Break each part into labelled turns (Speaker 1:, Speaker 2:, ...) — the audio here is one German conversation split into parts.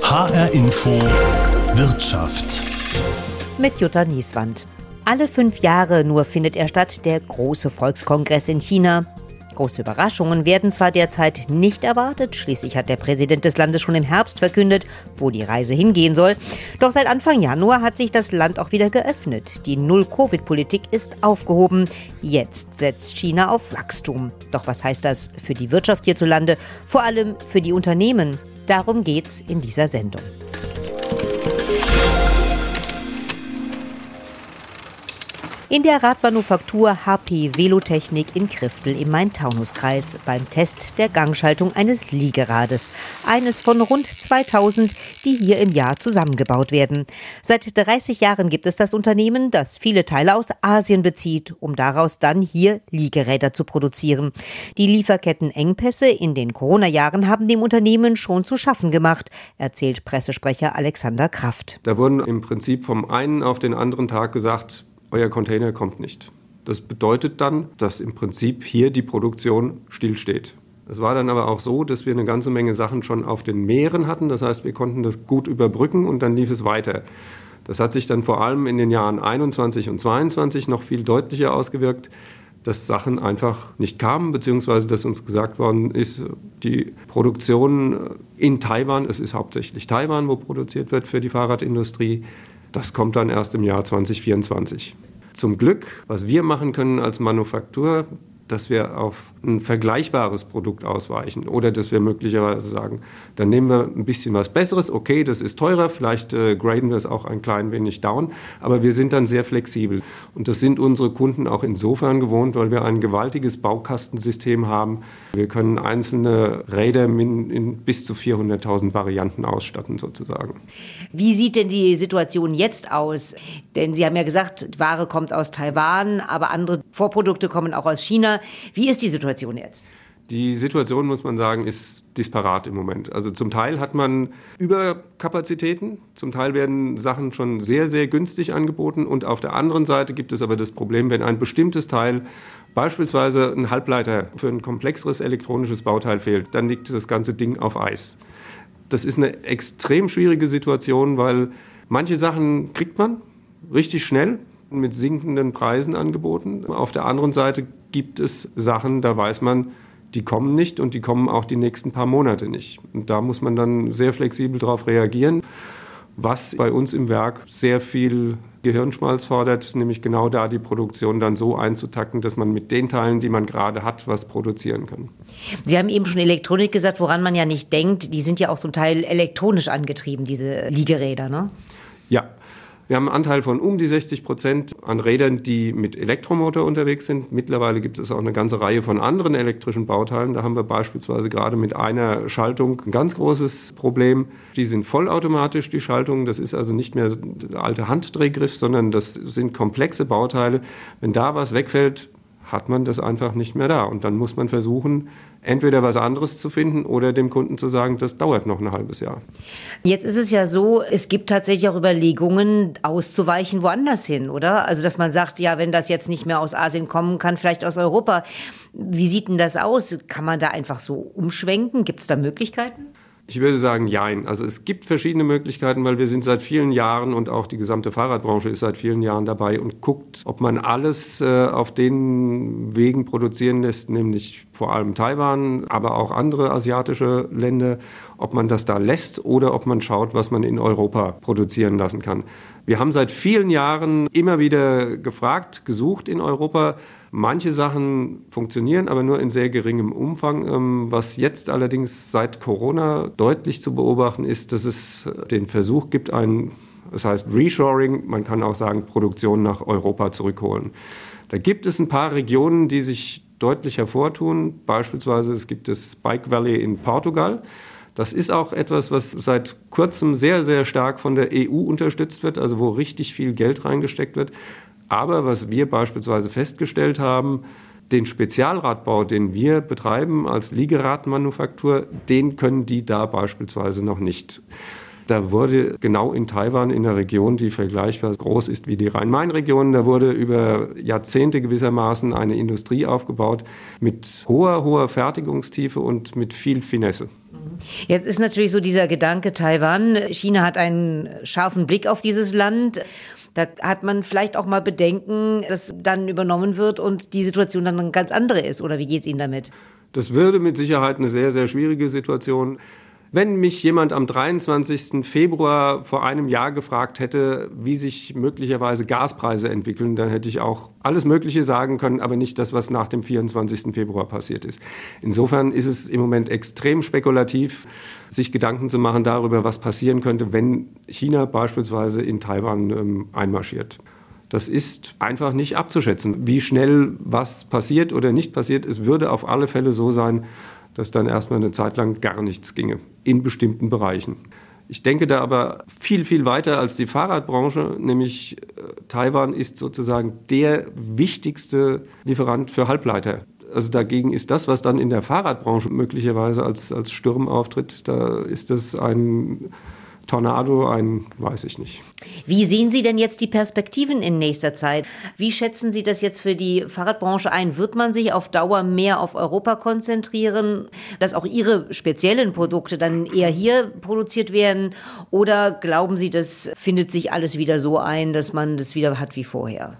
Speaker 1: HR Info Wirtschaft.
Speaker 2: Mit Jutta Nieswand. Alle fünf Jahre nur findet er statt, der große Volkskongress in China. Große Überraschungen werden zwar derzeit nicht erwartet, schließlich hat der Präsident des Landes schon im Herbst verkündet, wo die Reise hingehen soll. Doch seit Anfang Januar hat sich das Land auch wieder geöffnet. Die Null-Covid-Politik ist aufgehoben. Jetzt setzt China auf Wachstum. Doch was heißt das für die Wirtschaft hierzulande, vor allem für die Unternehmen? Darum geht's in dieser Sendung. In der Radmanufaktur HP Velotechnik in Kriftel im Main-Taunus-Kreis beim Test der Gangschaltung eines Liegerades. Eines von rund 2000, die hier im Jahr zusammengebaut werden. Seit 30 Jahren gibt es das Unternehmen, das viele Teile aus Asien bezieht, um daraus dann hier Liegeräder zu produzieren. Die Lieferkettenengpässe in den Corona-Jahren haben dem Unternehmen schon zu schaffen gemacht, erzählt Pressesprecher Alexander Kraft.
Speaker 3: Da wurden im Prinzip vom einen auf den anderen Tag gesagt, euer Container kommt nicht. Das bedeutet dann, dass im Prinzip hier die Produktion stillsteht. Es war dann aber auch so, dass wir eine ganze Menge Sachen schon auf den Meeren hatten. Das heißt, wir konnten das gut überbrücken und dann lief es weiter. Das hat sich dann vor allem in den Jahren 21 und 22 noch viel deutlicher ausgewirkt, dass Sachen einfach nicht kamen, beziehungsweise dass uns gesagt worden ist, die Produktion in Taiwan, es ist hauptsächlich Taiwan, wo produziert wird für die Fahrradindustrie, das kommt dann erst im Jahr 2024. Zum Glück, was wir machen können als Manufaktur, dass wir auf ein vergleichbares Produkt ausweichen oder dass wir möglicherweise sagen, dann nehmen wir ein bisschen was Besseres, okay, das ist teurer, vielleicht äh, graden wir es auch ein klein wenig down, aber wir sind dann sehr flexibel. Und das sind unsere Kunden auch insofern gewohnt, weil wir ein gewaltiges Baukastensystem haben. Wir können einzelne Räder in, in bis zu 400.000 Varianten ausstatten sozusagen.
Speaker 2: Wie sieht denn die Situation jetzt aus? Denn Sie haben ja gesagt, Ware kommt aus Taiwan, aber andere Vorprodukte kommen auch aus China. Wie ist die Situation jetzt?
Speaker 3: Die Situation, muss man sagen, ist disparat im Moment. Also zum Teil hat man Überkapazitäten, zum Teil werden Sachen schon sehr, sehr günstig angeboten und auf der anderen Seite gibt es aber das Problem, wenn ein bestimmtes Teil, beispielsweise ein Halbleiter für ein komplexeres elektronisches Bauteil fehlt, dann liegt das ganze Ding auf Eis. Das ist eine extrem schwierige Situation, weil manche Sachen kriegt man richtig schnell, mit sinkenden Preisen angeboten. Auf der anderen Seite gibt es Sachen, da weiß man, die kommen nicht und die kommen auch die nächsten paar Monate nicht. Und da muss man dann sehr flexibel darauf reagieren, was bei uns im Werk sehr viel Gehirnschmalz fordert, nämlich genau da die Produktion dann so einzutakten, dass man mit den Teilen, die man gerade hat, was produzieren kann.
Speaker 2: Sie haben eben schon Elektronik gesagt, woran man ja nicht denkt. Die sind ja auch zum Teil elektronisch angetrieben, diese Liegeräder, ne?
Speaker 3: Ja, wir haben einen Anteil von um die 60 Prozent an Rädern, die mit Elektromotor unterwegs sind. Mittlerweile gibt es auch eine ganze Reihe von anderen elektrischen Bauteilen. Da haben wir beispielsweise gerade mit einer Schaltung ein ganz großes Problem. Die sind vollautomatisch, die Schaltungen. Das ist also nicht mehr der alte Handdrehgriff, sondern das sind komplexe Bauteile. Wenn da was wegfällt, hat man das einfach nicht mehr da. Und dann muss man versuchen, entweder was anderes zu finden oder dem Kunden zu sagen, das dauert noch ein halbes Jahr.
Speaker 2: Jetzt ist es ja so, es gibt tatsächlich auch Überlegungen, auszuweichen woanders hin, oder? Also, dass man sagt, ja, wenn das jetzt nicht mehr aus Asien kommen kann, vielleicht aus Europa. Wie sieht denn das aus? Kann man da einfach so umschwenken? Gibt es da Möglichkeiten?
Speaker 3: Ich würde sagen, jein. Also es gibt verschiedene Möglichkeiten, weil wir sind seit vielen Jahren und auch die gesamte Fahrradbranche ist seit vielen Jahren dabei und guckt, ob man alles äh, auf den Wegen produzieren lässt, nämlich vor allem Taiwan, aber auch andere asiatische Länder, ob man das da lässt oder ob man schaut, was man in Europa produzieren lassen kann. Wir haben seit vielen Jahren immer wieder gefragt, gesucht in Europa, Manche Sachen funktionieren, aber nur in sehr geringem Umfang. Ähm, was jetzt allerdings seit Corona deutlich zu beobachten ist, dass es den Versuch gibt, ein, das heißt Reshoring, man kann auch sagen Produktion nach Europa zurückholen. Da gibt es ein paar Regionen, die sich deutlich hervortun. Beispielsweise es gibt das Bike Valley in Portugal. Das ist auch etwas, was seit kurzem sehr, sehr stark von der EU unterstützt wird, also wo richtig viel Geld reingesteckt wird. Aber was wir beispielsweise festgestellt haben, den Spezialradbau, den wir betreiben als Liegeradmanufaktur, den können die da beispielsweise noch nicht. Da wurde genau in Taiwan, in einer Region, die vergleichbar groß ist wie die Rhein-Main-Region, da wurde über Jahrzehnte gewissermaßen eine Industrie aufgebaut mit hoher, hoher Fertigungstiefe und mit viel Finesse.
Speaker 2: Jetzt ist natürlich so dieser Gedanke Taiwan. China hat einen scharfen Blick auf dieses Land. Da hat man vielleicht auch mal Bedenken, dass dann übernommen wird und die Situation dann eine ganz andere ist. Oder wie geht es Ihnen damit?
Speaker 3: Das würde mit Sicherheit eine sehr, sehr schwierige Situation. Wenn mich jemand am 23. Februar vor einem Jahr gefragt hätte, wie sich möglicherweise Gaspreise entwickeln, dann hätte ich auch alles Mögliche sagen können, aber nicht das, was nach dem 24. Februar passiert ist. Insofern ist es im Moment extrem spekulativ, sich Gedanken zu machen darüber, was passieren könnte, wenn China beispielsweise in Taiwan ähm, einmarschiert. Das ist einfach nicht abzuschätzen, wie schnell was passiert oder nicht passiert. Es würde auf alle Fälle so sein, dass dann erstmal eine Zeit lang gar nichts ginge in bestimmten Bereichen. Ich denke da aber viel, viel weiter als die Fahrradbranche, nämlich äh, Taiwan ist sozusagen der wichtigste Lieferant für Halbleiter. Also dagegen ist das, was dann in der Fahrradbranche möglicherweise als, als Sturm auftritt, da ist das ein Tornado, ein weiß ich nicht.
Speaker 2: Wie sehen Sie denn jetzt die Perspektiven in nächster Zeit? Wie schätzen Sie das jetzt für die Fahrradbranche ein? Wird man sich auf Dauer mehr auf Europa konzentrieren, dass auch Ihre speziellen Produkte dann eher hier produziert werden? Oder glauben Sie, das findet sich alles wieder so ein, dass man das wieder hat wie vorher?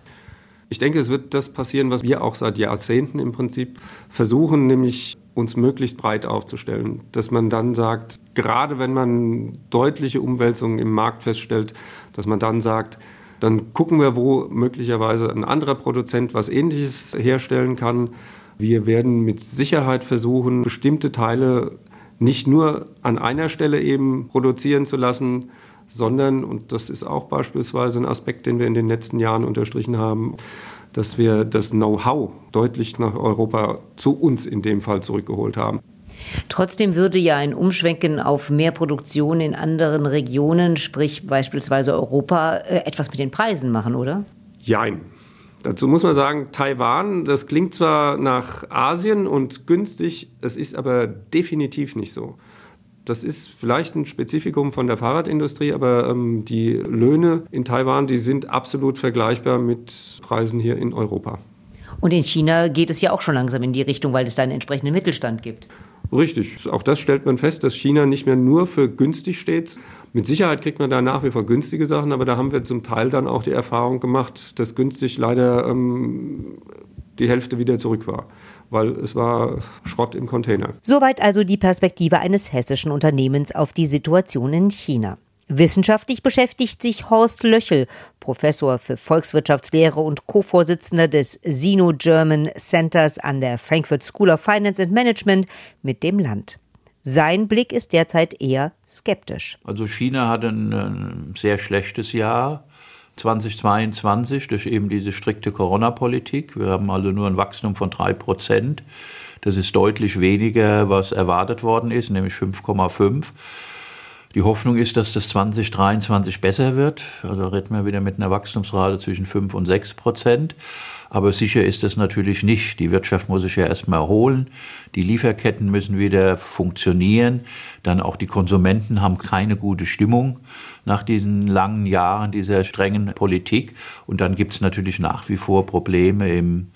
Speaker 3: Ich denke, es wird das passieren, was wir auch seit Jahrzehnten im Prinzip versuchen, nämlich uns möglichst breit aufzustellen. Dass man dann sagt, gerade wenn man deutliche Umwälzungen im Markt feststellt, dass man dann sagt, dann gucken wir, wo möglicherweise ein anderer Produzent was Ähnliches herstellen kann. Wir werden mit Sicherheit versuchen, bestimmte Teile nicht nur an einer Stelle eben produzieren zu lassen, sondern, und das ist auch beispielsweise ein Aspekt, den wir in den letzten Jahren unterstrichen haben, dass wir das Know-how deutlich nach Europa zu uns in dem Fall zurückgeholt haben.
Speaker 2: Trotzdem würde ja ein Umschwenken auf mehr Produktion in anderen Regionen, sprich beispielsweise Europa, äh, etwas mit den Preisen machen, oder?
Speaker 3: Jein. Dazu muss man sagen, Taiwan, das klingt zwar nach Asien und günstig, es ist aber definitiv nicht so. Das ist vielleicht ein Spezifikum von der Fahrradindustrie, aber ähm, die Löhne in Taiwan, die sind absolut vergleichbar mit Preisen hier in Europa.
Speaker 2: Und in China geht es ja auch schon langsam in die Richtung, weil es da einen entsprechenden Mittelstand gibt.
Speaker 3: Richtig. Auch das stellt man fest, dass China nicht mehr nur für günstig steht. Mit Sicherheit kriegt man da nach wie vor günstige Sachen, aber da haben wir zum Teil dann auch die Erfahrung gemacht, dass günstig leider ähm, die Hälfte wieder zurück war weil es war Schrott im Container.
Speaker 2: Soweit also die Perspektive eines hessischen Unternehmens auf die Situation in China. Wissenschaftlich beschäftigt sich Horst Löchel, Professor für Volkswirtschaftslehre und Co-Vorsitzender des Sino-German Centers an der Frankfurt School of Finance and Management, mit dem Land. Sein Blick ist derzeit eher skeptisch.
Speaker 4: Also China hat ein, ein sehr schlechtes Jahr 2022 durch eben diese strikte Corona-Politik. Wir haben also nur ein Wachstum von drei Prozent. Das ist deutlich weniger, was erwartet worden ist, nämlich 5,5. Die Hoffnung ist, dass das 2023 besser wird. Also reden wir wieder mit einer Wachstumsrate zwischen 5 und 6 Prozent. Aber sicher ist das natürlich nicht. Die Wirtschaft muss sich ja erstmal erholen. Die Lieferketten müssen wieder funktionieren. Dann auch die Konsumenten haben keine gute Stimmung nach diesen langen Jahren dieser strengen Politik. Und dann gibt es natürlich nach wie vor Probleme im,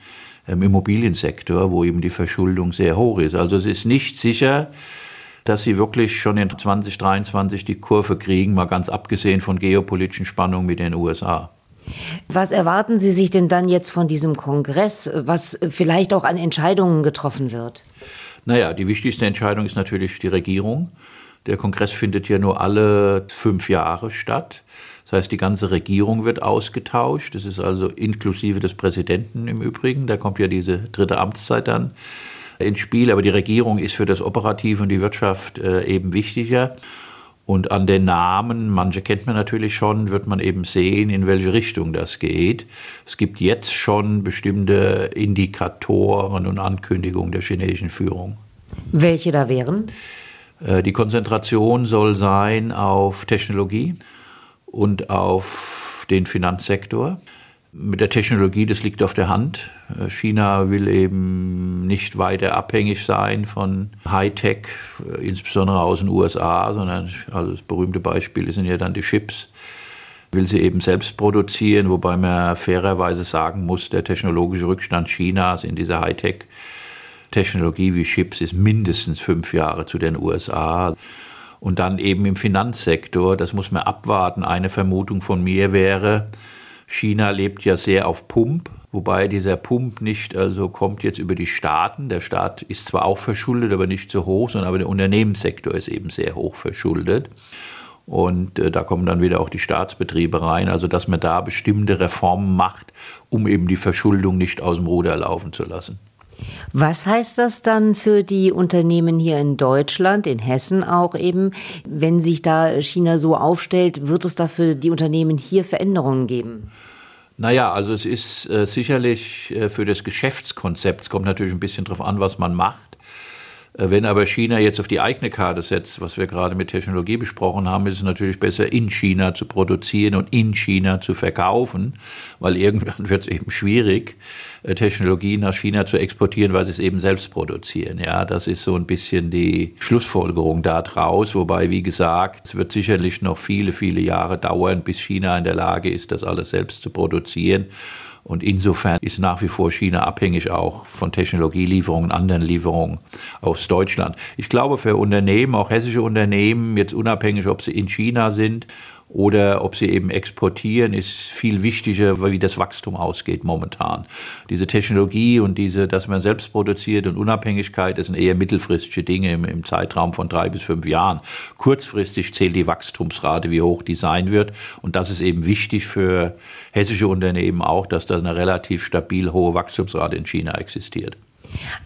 Speaker 4: im Immobiliensektor, wo eben die Verschuldung sehr hoch ist. Also es ist nicht sicher, dass sie wirklich schon in 2023 die Kurve kriegen, mal ganz abgesehen von geopolitischen Spannungen mit den USA.
Speaker 2: Was erwarten Sie sich denn dann jetzt von diesem Kongress, was vielleicht auch an Entscheidungen getroffen wird?
Speaker 4: Naja, die wichtigste Entscheidung ist natürlich die Regierung. Der Kongress findet ja nur alle fünf Jahre statt. Das heißt, die ganze Regierung wird ausgetauscht. Das ist also inklusive des Präsidenten im Übrigen. Da kommt ja diese dritte Amtszeit dann ins Spiel. Aber die Regierung ist für das Operative und die Wirtschaft äh, eben wichtiger. Und an den Namen, manche kennt man natürlich schon, wird man eben sehen, in welche Richtung das geht. Es gibt jetzt schon bestimmte Indikatoren und Ankündigungen der chinesischen Führung.
Speaker 2: Welche da wären?
Speaker 4: Äh, die Konzentration soll sein auf Technologie und auf den Finanzsektor mit der Technologie, das liegt auf der Hand. Äh, China will eben nicht weiter abhängig sein von Hightech, äh, insbesondere aus den USA, sondern also das berühmte Beispiel sind ja dann die Chips. Will sie eben selbst produzieren, wobei man fairerweise sagen muss, der technologische Rückstand Chinas in dieser Hightech Technologie wie Chips ist mindestens fünf Jahre zu den USA. Und dann eben im Finanzsektor, das muss man abwarten. Eine Vermutung von mir wäre, China lebt ja sehr auf Pump, wobei dieser Pump nicht also kommt jetzt über die Staaten. Der Staat ist zwar auch verschuldet, aber nicht so hoch, sondern aber der Unternehmenssektor ist eben sehr hoch verschuldet. Und äh, da kommen dann wieder auch die Staatsbetriebe rein, also dass man da bestimmte Reformen macht, um eben die Verschuldung nicht aus dem Ruder laufen zu lassen.
Speaker 2: Was heißt das dann für die Unternehmen hier in Deutschland, in Hessen auch eben, wenn sich da China so aufstellt, wird es da für die Unternehmen hier Veränderungen geben?
Speaker 4: Naja, also es ist äh, sicherlich äh, für das Geschäftskonzept, es kommt natürlich ein bisschen darauf an, was man macht, wenn aber China jetzt auf die eigene Karte setzt, was wir gerade mit Technologie besprochen haben, ist es natürlich besser, in China zu produzieren und in China zu verkaufen, weil irgendwann wird es eben schwierig, äh, Technologie nach China zu exportieren, weil sie es eben selbst produzieren. Ja, das ist so ein bisschen die Schlussfolgerung daraus, wobei, wie gesagt, es wird sicherlich noch viele, viele Jahre dauern, bis China in der Lage ist, das alles selbst zu produzieren. Und insofern ist nach wie vor China abhängig auch von Technologielieferungen, anderen Lieferungen aus Deutschland. Ich glaube, für Unternehmen, auch hessische Unternehmen, jetzt unabhängig, ob sie in China sind oder ob sie eben exportieren, ist viel wichtiger, wie das Wachstum ausgeht momentan. Diese Technologie und diese, dass man selbst produziert und Unabhängigkeit, das sind eher mittelfristige Dinge im, im Zeitraum von drei bis fünf Jahren. Kurzfristig zählt die Wachstumsrate, wie hoch die sein wird. Und das ist eben wichtig für hessische Unternehmen auch, dass da eine relativ stabil hohe Wachstumsrate in China existiert.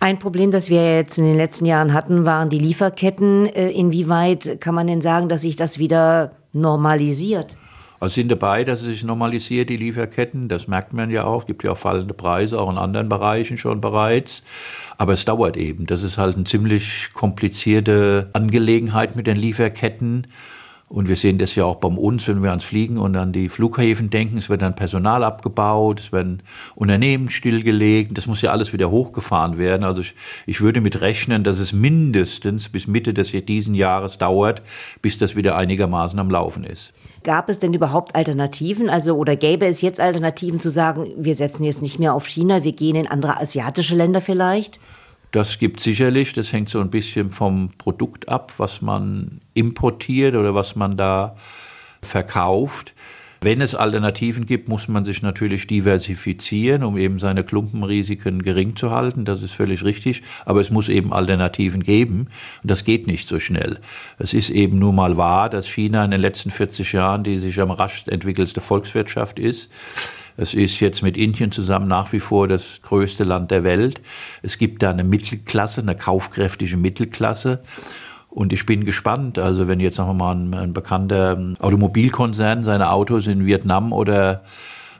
Speaker 2: Ein Problem, das wir jetzt in den letzten Jahren hatten, waren die Lieferketten. Äh, inwieweit kann man denn sagen, dass sich das wieder normalisiert?
Speaker 4: Also sind dabei, dass es sich normalisiert, die Lieferketten. Das merkt man ja auch. Gibt ja auch fallende Preise, auch in anderen Bereichen schon bereits. Aber es dauert eben. Das ist halt eine ziemlich komplizierte Angelegenheit mit den Lieferketten. Und wir sehen das ja auch bei uns, wenn wir ans Fliegen und an die Flughäfen denken. Es wird dann Personal abgebaut, es werden Unternehmen stillgelegt. Das muss ja alles wieder hochgefahren werden. Also ich, ich würde mit rechnen, dass es mindestens bis Mitte des diesen Jahres dauert, bis das wieder einigermaßen am Laufen ist.
Speaker 2: Gab es denn überhaupt Alternativen? Also, oder gäbe es jetzt Alternativen zu sagen, wir setzen jetzt nicht mehr auf China, wir gehen in andere asiatische Länder vielleicht?
Speaker 4: Das gibt sicherlich, das hängt so ein bisschen vom Produkt ab, was man importiert oder was man da verkauft. Wenn es Alternativen gibt, muss man sich natürlich diversifizieren, um eben seine Klumpenrisiken gering zu halten. Das ist völlig richtig. Aber es muss eben Alternativen geben. Und das geht nicht so schnell. Es ist eben nur mal wahr, dass China in den letzten 40 Jahren die sich am raschst entwickelste Volkswirtschaft ist. Es ist jetzt mit Indien zusammen nach wie vor das größte Land der Welt. Es gibt da eine Mittelklasse, eine kaufkräftige Mittelklasse. Und ich bin gespannt, also wenn jetzt noch mal ein, ein bekannter Automobilkonzern seine Autos in Vietnam oder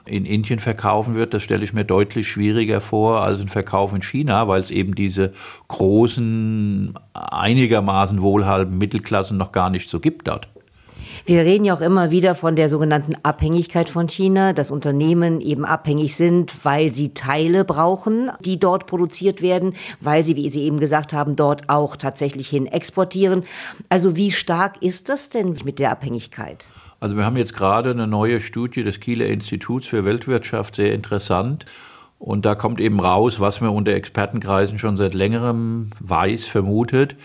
Speaker 4: in Indien verkaufen wird, das stelle ich mir deutlich schwieriger vor als ein Verkauf in China, weil es eben diese großen, einigermaßen wohlhabenden Mittelklassen noch gar nicht so gibt dort.
Speaker 2: Wir reden ja auch immer wieder von der sogenannten Abhängigkeit von China, dass Unternehmen eben abhängig sind, weil sie Teile brauchen, die dort produziert werden, weil sie, wie Sie eben gesagt haben, dort auch tatsächlich hin exportieren. Also wie stark ist das denn mit der Abhängigkeit?
Speaker 4: Also wir haben jetzt gerade eine neue Studie des Kieler Instituts für Weltwirtschaft, sehr interessant. Und da kommt eben raus, was man unter Expertenkreisen schon seit längerem weiß, vermutet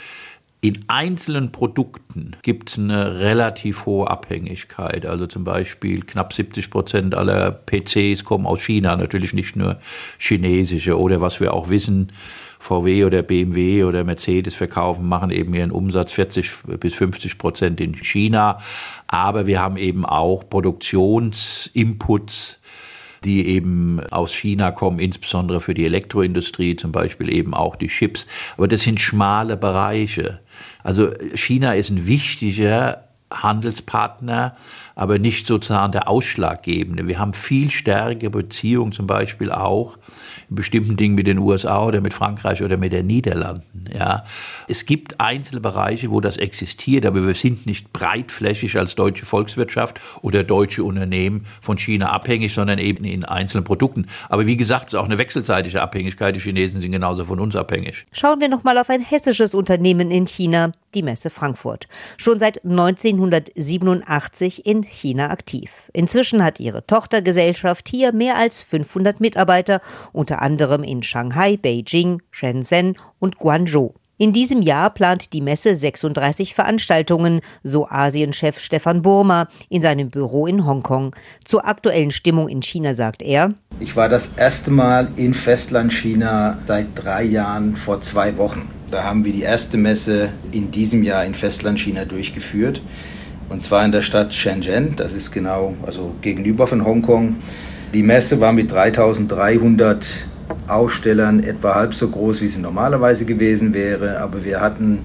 Speaker 4: in einzelnen Produkten gibt es eine relativ hohe Abhängigkeit. Also zum Beispiel knapp 70 Prozent aller PCs kommen aus China, natürlich nicht nur chinesische. Oder was wir auch wissen, VW oder BMW oder Mercedes verkaufen, machen eben ihren Umsatz 40 bis 50 Prozent in China. Aber wir haben eben auch Produktionsinputs die eben aus China kommen, insbesondere für die Elektroindustrie, zum Beispiel eben auch die Chips. Aber das sind schmale Bereiche. Also China ist ein wichtiger Handelspartner, aber nicht sozusagen der Ausschlaggebende. Wir haben viel stärkere Beziehungen zum Beispiel auch in bestimmten Dingen mit den USA oder mit Frankreich oder mit den Niederlanden. Ja. Es gibt einzelne Bereiche, wo das existiert, aber wir sind nicht breitflächig als deutsche Volkswirtschaft oder deutsche Unternehmen von China abhängig, sondern eben in einzelnen Produkten. Aber wie gesagt, es ist auch eine wechselseitige Abhängigkeit. Die Chinesen sind genauso von uns abhängig.
Speaker 2: Schauen wir noch mal auf ein hessisches Unternehmen in China. die Messe Frankfurt. Schon seit 1987 in China aktiv. Inzwischen hat ihre Tochtergesellschaft hier mehr als 500 Mitarbeiter, unter anderem in Shanghai, Beijing, Shenzhen und Guangzhou. In diesem Jahr plant die Messe 36 Veranstaltungen, so Asienchef Stefan Burma in seinem Büro in Hongkong. Zur aktuellen Stimmung in China sagt er,
Speaker 5: ich war das erste Mal in Festlandchina seit drei Jahren vor zwei Wochen. Da haben wir die erste Messe in diesem Jahr in Festlandchina durchgeführt. Und zwar in der Stadt Shenzhen, das ist genau also gegenüber von Hongkong. Die Messe war mit 3300 Ausstellern etwa halb so groß, wie sie normalerweise gewesen wäre. Aber wir hatten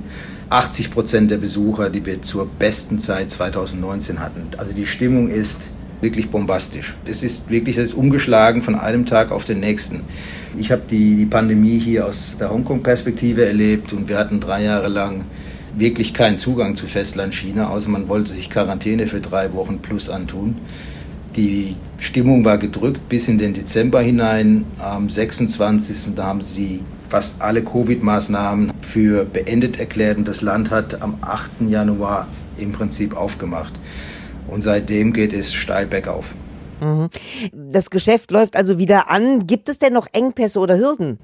Speaker 5: 80 Prozent der Besucher, die wir zur besten Zeit 2019 hatten. Also die Stimmung ist wirklich bombastisch. Es ist wirklich das ist umgeschlagen von einem Tag auf den nächsten. Ich habe die, die Pandemie hier aus der Hongkong-Perspektive erlebt und wir hatten drei Jahre lang wirklich keinen Zugang zu Festland China, außer man wollte sich Quarantäne für drei Wochen plus antun. Die Stimmung war gedrückt bis in den Dezember hinein. Am 26. da haben sie fast alle Covid-Maßnahmen für beendet erklärt und das Land hat am 8. Januar im Prinzip aufgemacht. Und seitdem geht es steil bergauf.
Speaker 2: Mhm. Das Geschäft läuft also wieder an. Gibt es denn noch Engpässe oder Hürden?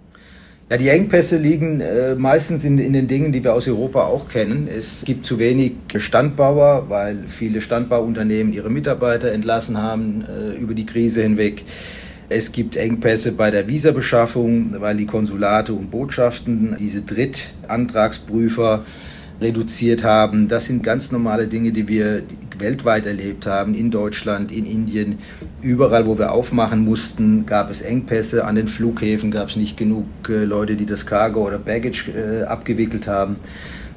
Speaker 5: Ja, die Engpässe liegen äh, meistens in, in, den Dingen, die wir aus Europa auch kennen. Es gibt zu wenig Standbauer, weil viele Standbauunternehmen ihre Mitarbeiter entlassen haben äh, über die Krise hinweg. Es gibt Engpässe bei der Visabeschaffung, weil die Konsulate und Botschaften diese Drittantragsprüfer reduziert haben. Das sind ganz normale Dinge, die wir weltweit erlebt haben, in Deutschland, in Indien. Überall, wo wir aufmachen mussten, gab es Engpässe. An den Flughäfen gab es nicht genug äh, Leute, die das Cargo oder Baggage äh, abgewickelt haben.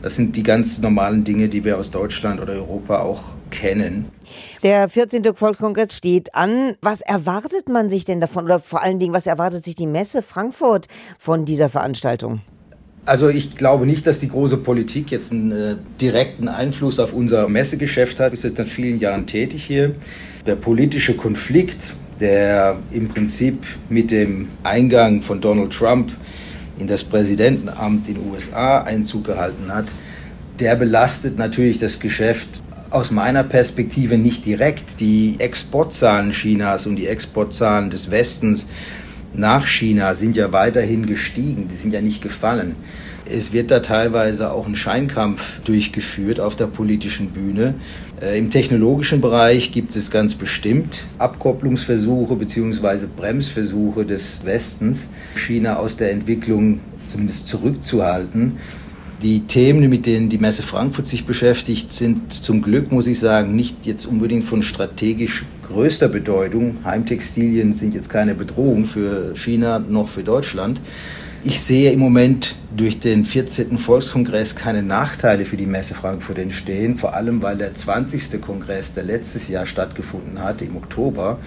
Speaker 5: Das sind die ganz normalen Dinge, die wir aus Deutschland oder Europa auch kennen.
Speaker 2: Der 14. Volkskongress steht an. Was erwartet man sich denn davon? Oder vor allen Dingen, was erwartet sich die Messe Frankfurt von dieser Veranstaltung?
Speaker 5: Also ich glaube nicht, dass die große Politik jetzt einen äh, direkten Einfluss auf unser Messegeschäft hat. Wir sind seit vielen Jahren tätig hier. Der politische Konflikt, der im Prinzip mit dem Eingang von Donald Trump in das Präsidentenamt in den USA Einzug gehalten hat, der belastet natürlich das Geschäft aus meiner Perspektive nicht direkt. Die Exportzahlen Chinas und die Exportzahlen des Westens nach China sind ja weiterhin gestiegen, die sind ja nicht gefallen. Es wird da teilweise auch ein Scheinkampf durchgeführt auf der politischen Bühne. Äh, Im technologischen Bereich gibt es ganz bestimmt Abkopplungsversuche bzw. Bremsversuche des Westens, China aus der Entwicklung zumindest zurückzuhalten. Die Themen, mit denen die Messe Frankfurt sich beschäftigt, sind zum Glück, muss ich sagen, nicht jetzt unbedingt von strategisch größter Bedeutung. Heimtextilien sind jetzt keine Bedrohung für China noch für Deutschland. Ich sehe im Moment durch den 14. Volkskongress keine Nachteile für die Messe Frankfurt entstehen, vor allem weil der 20. Kongress, der letztes Jahr stattgefunden hat, im Oktober,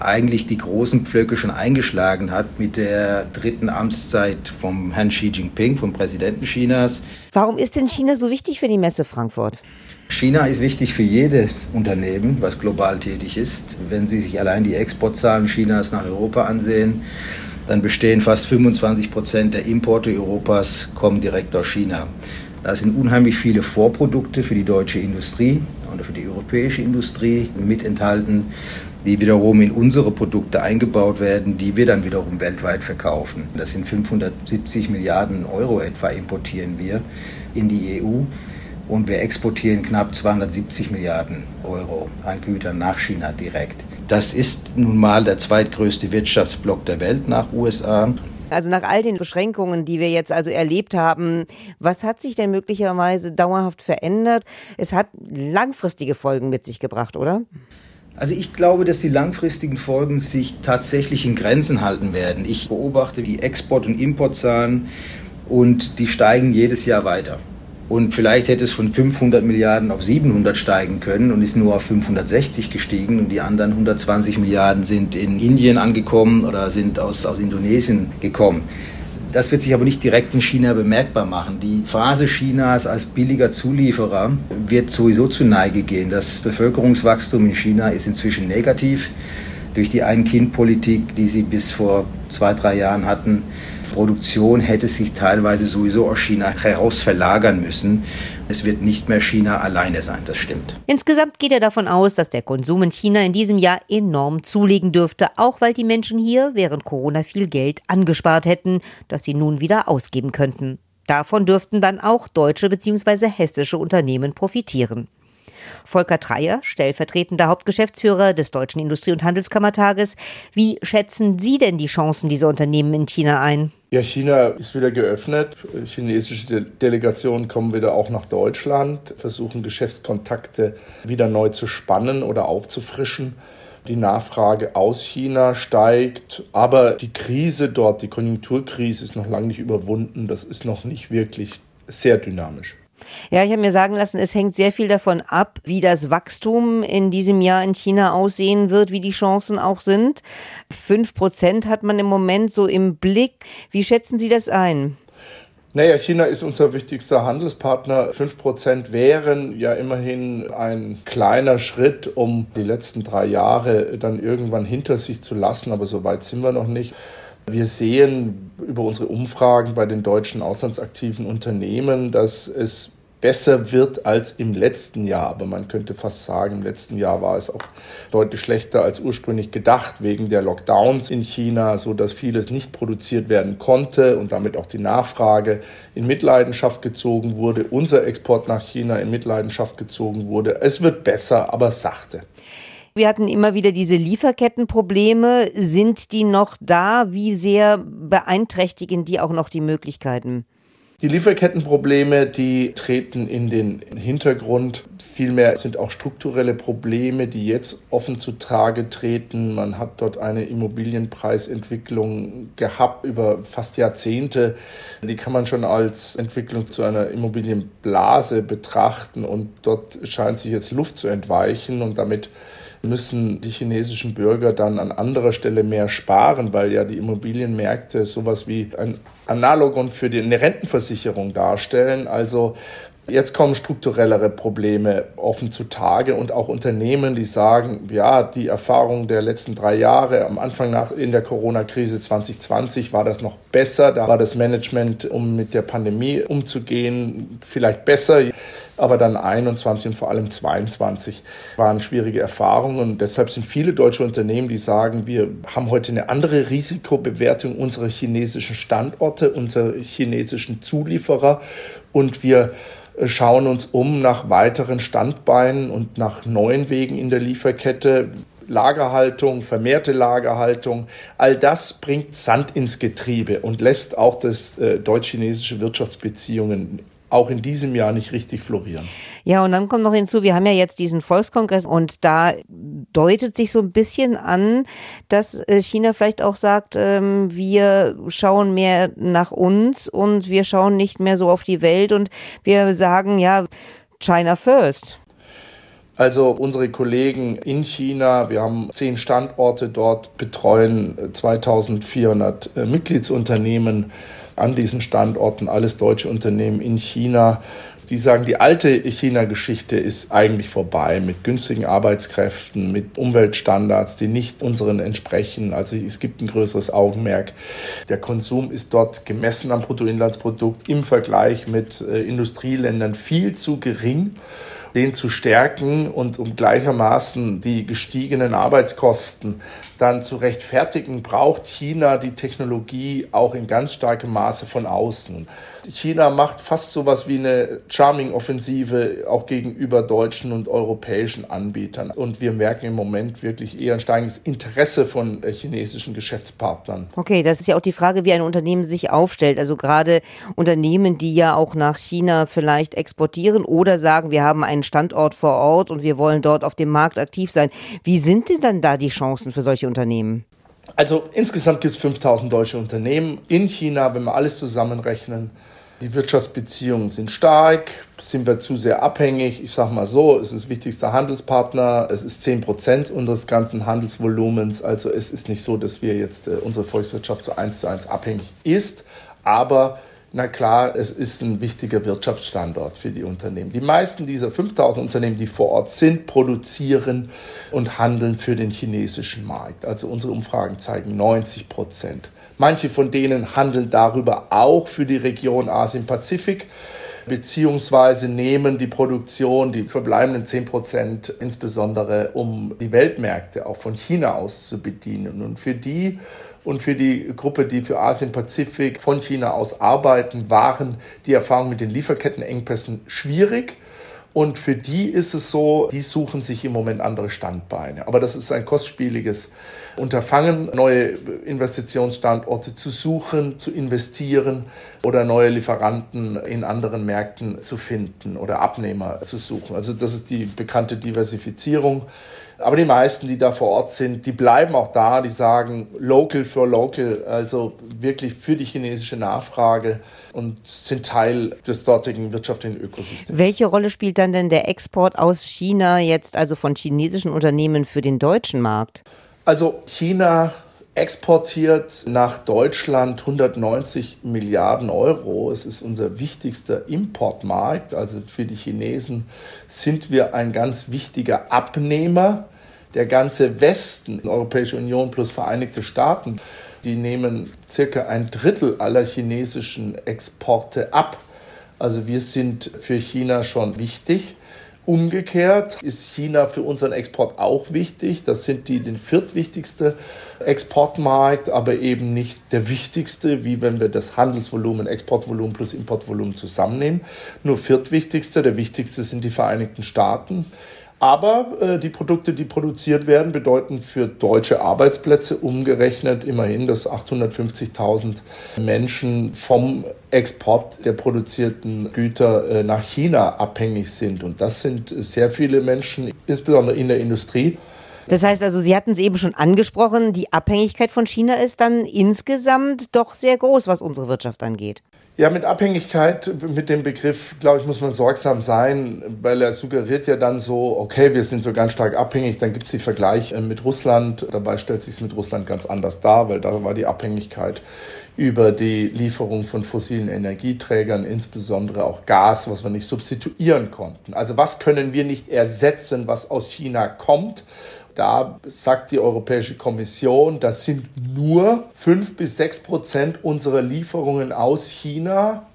Speaker 5: eigentlich die großen Pflöcke schon eingeschlagen hat mit der dritten Amtszeit vom Herrn Xi Jinping, vom Präsidenten Chinas.
Speaker 2: Warum ist denn China so wichtig für die Messe Frankfurt?
Speaker 5: China ist wichtig für jedes Unternehmen, was global tätig ist. Wenn Sie sich allein die Exportzahlen Chinas nach Europa ansehen, dann bestehen fast 25 Prozent der Importe Europas kommen direkt aus China. Da sind unheimlich viele Vorprodukte für die deutsche Industrie oder für die europäische Industrie mit enthalten die wiederum in unsere Produkte eingebaut werden, die wir dann wiederum weltweit verkaufen. Das sind 570 Milliarden Euro etwa importieren wir in die EU und wir exportieren knapp 270 Milliarden Euro an Gütern nach China direkt. Das ist nun mal der zweitgrößte Wirtschaftsblock der Welt nach USA.
Speaker 2: Also nach all den Beschränkungen, die wir jetzt also erlebt haben, was hat sich denn möglicherweise dauerhaft verändert? Es hat langfristige Folgen mit sich gebracht, oder?
Speaker 5: Also ich glaube, dass die langfristigen Folgen sich tatsächlich in Grenzen halten werden. Ich beobachte die Export- und Importzahlen und die steigen jedes Jahr weiter. Und vielleicht hätte es von 500 Milliarden auf 700 steigen können und ist nur auf 560 gestiegen und die anderen 120 Milliarden sind in Indien angekommen oder sind aus, aus Indonesien gekommen. Das wird sich aber nicht direkt in China bemerkbar machen. Die Phase Chinas als billiger Zulieferer wird sowieso zu Neige gehen. Das Bevölkerungswachstum in China ist inzwischen negativ. Durch die Ein-Kind-Politik, die sie bis vor zwei, drei Jahren hatten, Produktion hätte sich teilweise sowieso aus China heraus verlagern müssen. Es wird nicht mehr China alleine sein, das stimmt.
Speaker 2: Insgesamt geht er davon aus, dass der Konsum in China in diesem Jahr enorm zulegen dürfte, auch weil die Menschen hier während Corona viel Geld angespart hätten, das sie nun wieder ausgeben könnten. Davon dürften dann auch deutsche bzw. hessische Unternehmen profitieren. Volker Treyer, stellvertretender Hauptgeschäftsführer des Deutschen Industrie- und Handelskammertages. Wie schätzen Sie denn die Chancen dieser Unternehmen in China ein?
Speaker 6: Ja, China ist wieder geöffnet. Chinesische Delegationen kommen wieder auch nach Deutschland, versuchen Geschäftskontakte wieder neu zu spannen oder aufzufrischen. Die Nachfrage aus China steigt, aber die Krise dort, die Konjunkturkrise ist noch lange nicht überwunden. Das ist noch nicht wirklich sehr dynamisch.
Speaker 2: Ja, ich habe mir sagen lassen, es hängt sehr viel davon ab, wie das Wachstum in diesem Jahr in China aussehen wird, wie die Chancen auch sind. Fünf Prozent hat man im Moment so im Blick. Wie schätzen Sie das ein?
Speaker 6: Naja, China ist unser wichtigster Handelspartner. Fünf Prozent wären ja immerhin ein kleiner Schritt, um die letzten drei Jahre dann irgendwann hinter sich zu lassen, aber so weit sind wir noch nicht. Wir sehen über unsere Umfragen bei den deutschen auslandsaktiven Unternehmen, dass es besser wird als im letzten Jahr. Aber man könnte fast sagen, im letzten Jahr war es auch deutlich schlechter als ursprünglich gedacht wegen der Lockdowns in China, so dass vieles nicht produziert werden konnte und damit auch die Nachfrage in Mitleidenschaft gezogen wurde, unser Export nach China in Mitleidenschaft gezogen wurde. Es wird besser, aber sachte.
Speaker 2: Wir hatten immer wieder diese Lieferkettenprobleme. Sind die noch da? Wie sehr beeinträchtigen die auch noch die Möglichkeiten?
Speaker 6: Die Lieferkettenprobleme, die treten in den Hintergrund. Vielmehr sind auch strukturelle Probleme, die jetzt offen zutage treten. Man hat dort eine Immobilienpreisentwicklung gehabt über fast Jahrzehnte. Die kann man schon als Entwicklung zu einer Immobilienblase betrachten und dort scheint sich jetzt Luft zu entweichen und damit müssen die chinesischen Bürger dann an anderer Stelle mehr sparen, weil ja die Immobilienmärkte sowas wie ein Analogon für die, Rentenversicherung darstellen. Also Jetzt kommen strukturellere Probleme offen zutage und auch Unternehmen, die sagen, ja, die Erfahrung der letzten drei Jahre, am Anfang nach in der Corona-Krise 2020 war das noch besser. Da war das Management, um mit der Pandemie umzugehen, vielleicht besser. Aber dann 21 und vor allem 22 waren schwierige Erfahrungen. Und deshalb sind viele deutsche Unternehmen, die sagen, wir haben heute eine andere Risikobewertung unserer chinesischen Standorte, unserer chinesischen Zulieferer und wir schauen uns um nach weiteren Standbeinen und nach neuen Wegen in der Lieferkette. Lagerhaltung, vermehrte Lagerhaltung, all das bringt Sand ins Getriebe und lässt auch das äh, deutsch-chinesische Wirtschaftsbeziehungen auch in diesem Jahr nicht richtig florieren.
Speaker 2: Ja, und dann kommt noch hinzu, wir haben ja jetzt diesen Volkskongress und da deutet sich so ein bisschen an, dass äh, China vielleicht auch sagt, ähm, wir schauen mehr nach uns und wir schauen nicht mehr so auf die Welt und wir sagen, ja, China first.
Speaker 6: Also unsere Kollegen in China, wir haben zehn Standorte dort, betreuen 2400 äh, Mitgliedsunternehmen an diesen Standorten, alles deutsche Unternehmen in China. Die sagen, die alte China-Geschichte ist eigentlich vorbei mit günstigen Arbeitskräften, mit Umweltstandards, die nicht unseren entsprechen. Also es gibt ein größeres Augenmerk. Der Konsum ist dort gemessen am Bruttoinlandsprodukt im Vergleich mit äh, Industrieländern viel zu gering den zu stärken und um gleichermaßen die gestiegenen Arbeitskosten dann zu rechtfertigen, braucht China die Technologie auch in ganz starkem Maße von außen. China macht fast so was wie eine Charming-Offensive auch gegenüber deutschen und europäischen Anbietern. Und wir merken im Moment wirklich eher ein steigendes Interesse von äh, chinesischen Geschäftspartnern.
Speaker 2: Okay, das ist ja auch die Frage, wie ein Unternehmen sich aufstellt. Also gerade Unternehmen, die ja auch nach China vielleicht exportieren oder sagen, wir haben einen Standort vor Ort und wir wollen dort auf dem Markt aktiv sein. Wie sind denn dann da die Chancen für solche Unternehmen?
Speaker 6: Also insgesamt gibt es 5000 deutsche Unternehmen in China, wenn wir alles zusammenrechnen. Die Wirtschaftsbeziehungen sind stark, sind wir zu sehr abhängig. Ich sage mal so, es ist wichtigster Handelspartner, es ist 10 Prozent unseres ganzen Handelsvolumens. Also es ist nicht so, dass wir jetzt äh, unsere Volkswirtschaft so eins zu eins abhängig ist. Aber Na klar, es ist ein wichtiger Wirtschaftsstandort für die Unternehmen. Die meisten dieser 5000 Unternehmen, die vor Ort sind, produzieren und handeln für den chinesischen Markt. Also unsere Umfragen zeigen 90 Prozent. Manche von denen handeln darüber auch für die Region Asien-Pazifik beziehungsweise nehmen die Produktion, die verbleibenden 10 Prozent insbesondere, um die Weltmärkte auch von China aus zu bedienen. Und für die und für die Gruppe, die für Asien-Pazifik von China aus arbeiten, waren die Erfahrungen mit den Lieferkettenengpässen schwierig. Und für die ist es so, die suchen sich im Moment andere Standbeine. Aber das ist ein kostspieliges Unterfangen, neue Investitionsstandorte zu suchen, zu investieren oder neue Lieferanten in anderen Märkten zu finden oder Abnehmer zu suchen. Also das ist die bekannte Diversifizierung. Aber die meisten, die da vor Ort sind, die bleiben auch da, die sagen local for local, also wirklich für die chinesische Nachfrage und sind Teil des dortigen wirtschaftlichen Ökosystems.
Speaker 2: Welche Rolle spielt dann denn der Export aus China jetzt, also von chinesischen Unternehmen für den deutschen Markt?
Speaker 6: Also China exportiert nach Deutschland 190 Milliarden Euro. Es ist unser wichtigster Importmarkt. Also für die Chinesen sind wir ein ganz wichtiger Abnehmer. Der ganze Westen, Europäische Union plus Vereinigte Staaten, die nehmen circa ein Drittel aller chinesischen Exporte ab. Also wir sind für China schon wichtig. Umgekehrt ist China für unseren Export auch wichtig. Das sind die den viertwichtigste Exportmarkt, aber eben nicht der wichtigste, wie wenn wir das Handelsvolumen, Exportvolumen plus Importvolumen zusammennehmen. Nur viertwichtigste, der wichtigste sind die Vereinigten Staaten. Aber äh, die Produkte, die produziert werden, bedeuten für deutsche Arbeitsplätze umgerechnet immerhin, dass 850.000 Menschen vom Export der produzierten Güter äh, nach China abhängig sind. Und das sind sehr viele Menschen, insbesondere in der Industrie.
Speaker 2: Das heißt also, Sie hatten es eben schon angesprochen, die Abhängigkeit von China ist dann insgesamt doch sehr groß, was unsere Wirtschaft angeht.
Speaker 6: Ja, mit Abhängigkeit, mit dem Begriff, glaube ich, muss man sorgsam sein, weil er suggeriert ja dann so, okay, wir sind so ganz stark abhängig, dann gibt es die Vergleich mit Russland. Dabei stellt sich es mit Russland ganz anders dar, weil da war die Abhängigkeit über die Lieferung von fossilen Energieträgern, insbesondere auch Gas, was wir nicht substituieren konnten. Also was können wir nicht ersetzen, was aus China kommt? Da sagt die Europäische Kommission, das sind nur fünf bis sechs Prozent unserer Lieferungen aus China,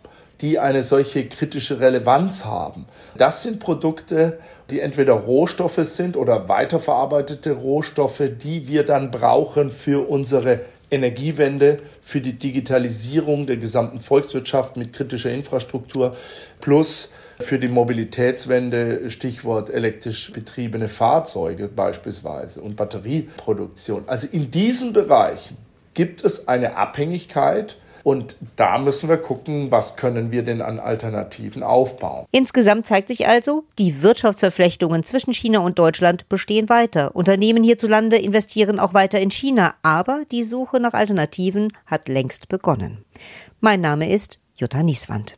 Speaker 6: die eine solche kritische Relevanz haben. Das sind Produkte, die entweder Rohstoffe sind oder weiterverarbeitete Rohstoffe, die wir dann brauchen für unsere Energiewende, für die Digitalisierung der gesamten Volkswirtschaft mit kritischer Infrastruktur plus für die Mobilitätswende, Stichwort elektrisch betriebene Fahrzeuge beispielsweise und Batterieproduktion. Also in diesen Bereichen gibt es eine Abhängigkeit und da müssen wir gucken, was können wir denn an Alternativen aufbauen.
Speaker 2: Insgesamt zeigt sich also, die Wirtschaftsverflechtungen zwischen China und Deutschland bestehen weiter. Unternehmen hierzulande investieren auch weiter in China, aber die Suche nach Alternativen hat längst begonnen. Mein Name ist Jutta Nieswand.